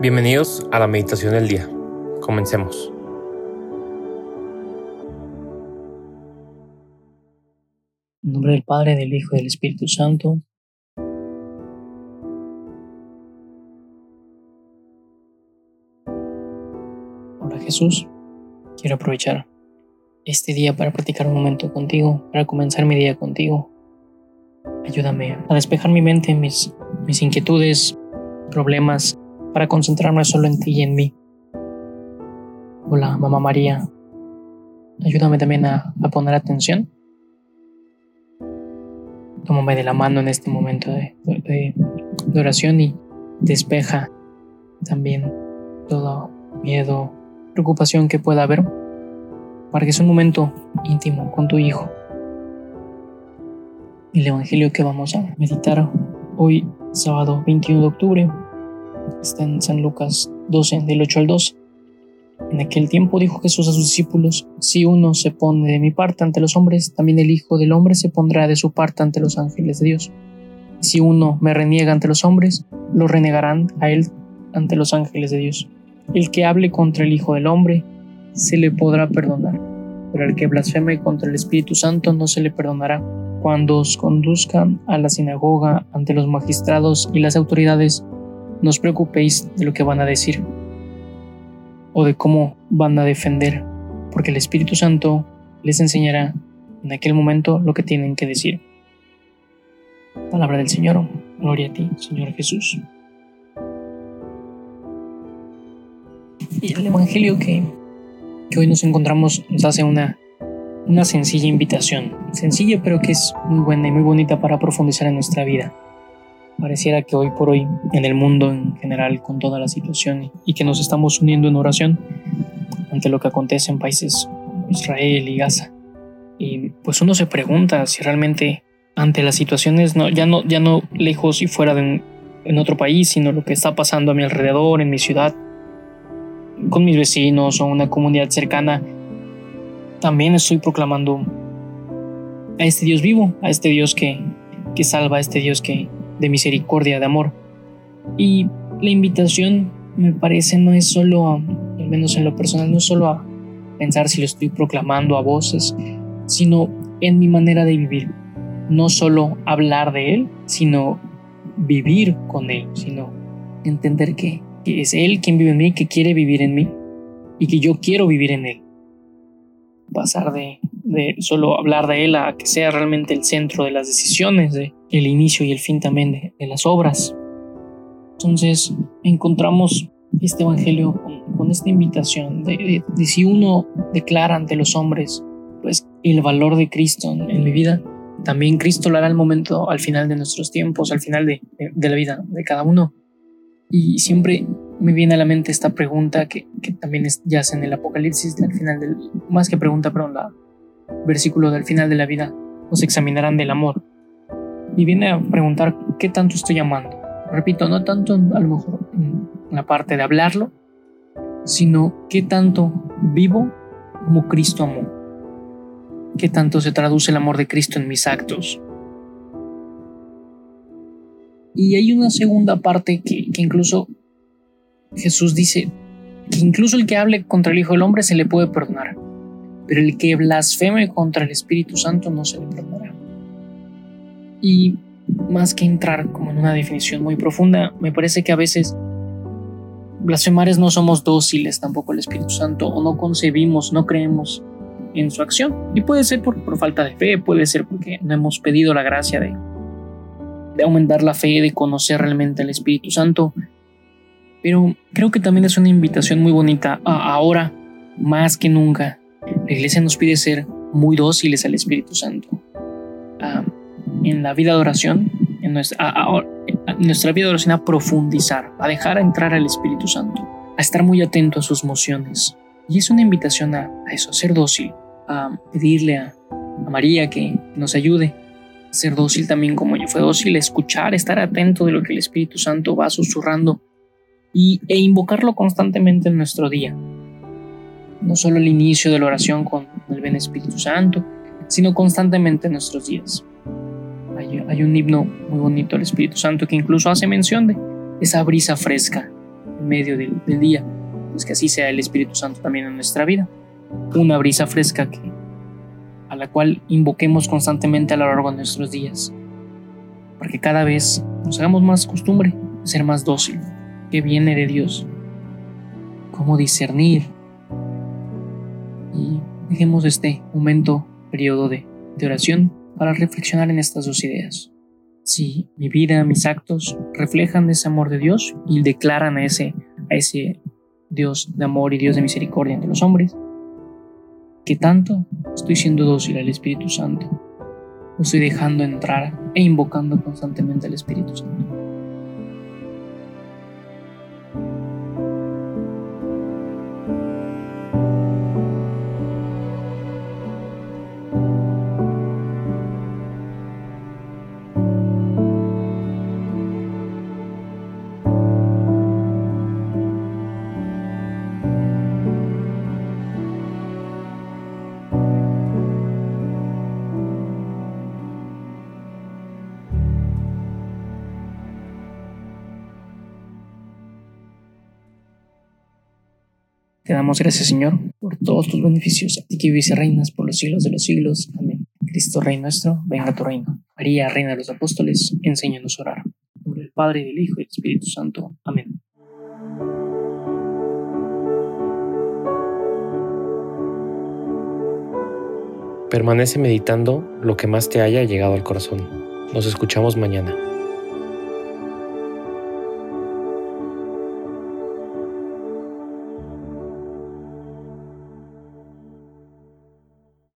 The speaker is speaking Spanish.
Bienvenidos a la meditación del día. Comencemos. En nombre del Padre, del Hijo y del Espíritu Santo. Ahora Jesús, quiero aprovechar este día para practicar un momento contigo, para comenzar mi día contigo. Ayúdame a despejar mi mente, mis, mis inquietudes, problemas para concentrarme solo en ti y en mí. Hola, Mamá María. Ayúdame también a, poner atención. Tómame de la mano en este momento de, de oración y despeja también todo miedo, preocupación que pueda haber, para que sea un momento íntimo con tu Hijo. El Evangelio que vamos a meditar hoy, sábado 21 de octubre, Está en San Lucas 12, del 8 al 12. En aquel tiempo dijo Jesús a sus discípulos, si uno se pone de mi parte ante los hombres, también el Hijo del Hombre se pondrá de su parte ante los ángeles de Dios. Y si uno me reniega ante los hombres, lo renegarán a él ante los ángeles de Dios. El que hable contra el Hijo del Hombre, se le podrá perdonar, pero el que blasfeme contra el Espíritu Santo no se le perdonará. Cuando os conduzcan a la sinagoga ante los magistrados y las autoridades, no os preocupéis de lo que van a decir o de cómo van a defender, porque el Espíritu Santo les enseñará en aquel momento lo que tienen que decir. Palabra del Señor, gloria a ti, Señor Jesús. Y el Evangelio que, que hoy nos encontramos nos hace una, una sencilla invitación, sencilla pero que es muy buena y muy bonita para profundizar en nuestra vida. Pareciera que hoy por hoy, en el mundo en general, con toda la situación y que nos estamos uniendo en oración ante lo que acontece en países como Israel y Gaza. Y pues uno se pregunta si realmente ante las situaciones, no, ya, no, ya no lejos y fuera de en otro país, sino lo que está pasando a mi alrededor, en mi ciudad, con mis vecinos o una comunidad cercana, también estoy proclamando a este Dios vivo, a este Dios que, que salva, a este Dios que, de misericordia, de amor. Y la invitación me parece no es solo, al menos en lo personal, no solo a pensar si lo estoy proclamando a voces, sino en mi manera de vivir. No solo hablar de Él, sino vivir con Él, sino entender que, es Él quien vive en mí, que quiere vivir en mí y que yo quiero vivir en Él. Pasar de de solo hablar de él a que sea realmente el centro de las decisiones, de el inicio y el fin también de, las obras. Entonces encontramos este evangelio con, esta invitación de, si uno declara ante los hombres pues el valor de Cristo en, mi vida, también Cristo lo hará al momento, al final de nuestros tiempos, al final de, la vida de cada uno. Y siempre me viene a la mente esta pregunta que, que también es, yace en el Apocalipsis, al final del, más que pregunta, pero la, versículo del final de la vida, nos examinarán del amor. Y viene a preguntar qué tanto estoy amando. Repito, no tanto a lo mejor en la parte de hablarlo, sino qué tanto vivo como Cristo amó. Qué tanto se traduce el amor de Cristo en mis actos. Y hay una segunda parte que, que incluso Jesús dice que incluso el que hable contra el Hijo del Hombre se le puede perdonar pero el que blasfeme contra el Espíritu Santo no se le perdonará. Y más que entrar como en una definición muy profunda, me parece que a veces blasfemares no somos dóciles tampoco al Espíritu Santo o no concebimos, no creemos en su acción. Y puede ser por, por falta de fe, puede ser porque no hemos pedido la gracia de, de aumentar la fe, de conocer realmente al Espíritu Santo. Pero creo que también es una invitación muy bonita a ahora, más que nunca, la iglesia nos pide ser muy dóciles al Espíritu Santo. En la vida de oración, en nuestra, nuestra vida de oración, a profundizar, a dejar entrar al Espíritu Santo, a estar muy atento a sus emociones. Y es una invitación a, eso, a ser dócil, a pedirle a, María que nos ayude a ser dócil también como yo fue dócil, escuchar, estar atento de lo que el Espíritu Santo va susurrando y, e invocarlo constantemente en nuestro día no solo el inicio de la oración con el Ven Espíritu Santo, sino constantemente en nuestros días. Hay, un himno muy bonito al Espíritu Santo que incluso hace mención de esa brisa fresca en medio del, del día. Pues que así sea el Espíritu Santo también en nuestra vida. Una brisa fresca que, a la cual invoquemos constantemente a lo largo de nuestros días. Para que cada vez nos hagamos más costumbre de ser más dócil, que viene de Dios. Cómo discernir. Y dejemos este momento, periodo de, de oración, para reflexionar en estas dos ideas. Si mi vida, mis actos reflejan ese amor de Dios y declaran a ese, a ese Dios de amor y Dios de misericordia entre los hombres, ¿qué tanto estoy siendo dócil al Espíritu Santo? ¿O estoy dejando entrar e invocando constantemente al Espíritu Santo? Te damos gracias, Señor, por todos tus beneficios, a ti que vives y reinas por los siglos de los siglos. Amén. Cristo, Rey nuestro, venga a tu reino. María, Reina de los Apóstoles, enséñanos a orar. Nombre del Padre, del Hijo y del Espíritu Santo. Amén. Permanece meditando lo que más te haya llegado al corazón. Nos escuchamos mañana.